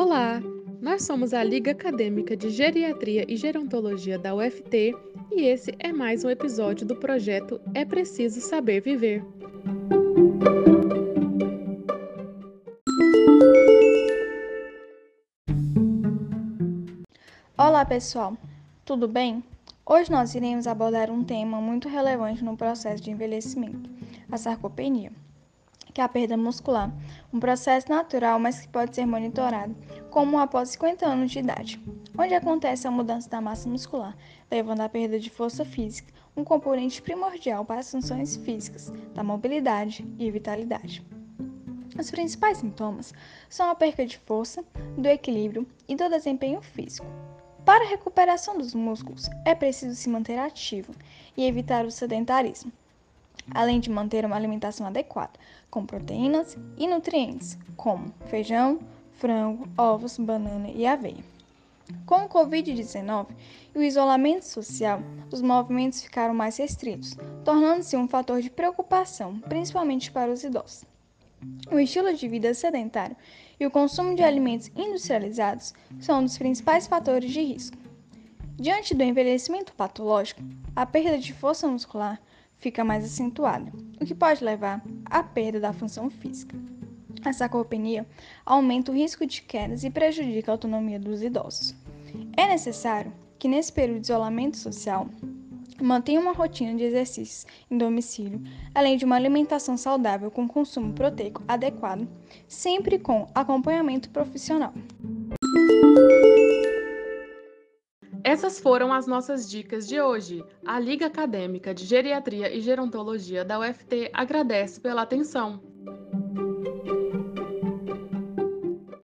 Olá! Nós somos a Liga Acadêmica de Geriatria e Gerontologia da UFT e esse é mais um episódio do projeto É Preciso Saber Viver. Olá, pessoal! Tudo bem? Hoje nós iremos abordar um tema muito relevante no processo de envelhecimento, a sarcopenia que é a perda muscular, um processo natural, mas que pode ser monitorado, como após 50 anos de idade, onde acontece a mudança da massa muscular, levando à perda de força física, um componente primordial para as funções físicas, da mobilidade e vitalidade. Os principais sintomas são a perda de força, do equilíbrio e do desempenho físico. Para a recuperação dos músculos, é preciso se manter ativo e evitar o sedentarismo além de manter uma alimentação adequada, com proteínas e nutrientes, como feijão, frango, ovos, banana e aveia. Com o Covid-19 e o isolamento social, os movimentos ficaram mais restritos, tornando-se um fator de preocupação, principalmente para os idosos. O estilo de vida sedentário e o consumo de alimentos industrializados são um dos principais fatores de risco. Diante do envelhecimento patológico, a perda de força muscular fica mais acentuada, o que pode levar à perda da função física. A sarcopenia aumenta o risco de quedas e prejudica a autonomia dos idosos. É necessário que, nesse período de isolamento social, mantenha uma rotina de exercícios em domicílio, além de uma alimentação saudável com consumo proteico adequado, sempre com acompanhamento profissional. Essas foram as nossas dicas de hoje. A Liga Acadêmica de Geriatria e Gerontologia da UFT agradece pela atenção.